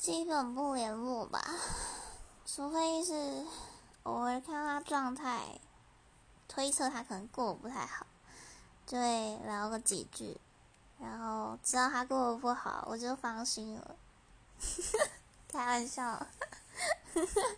基本不联络吧，除非是偶尔看他状态，推测他可能过得不太好，就会聊个几句，然后知道他过得不好，我就放心了。开玩笑。呵呵。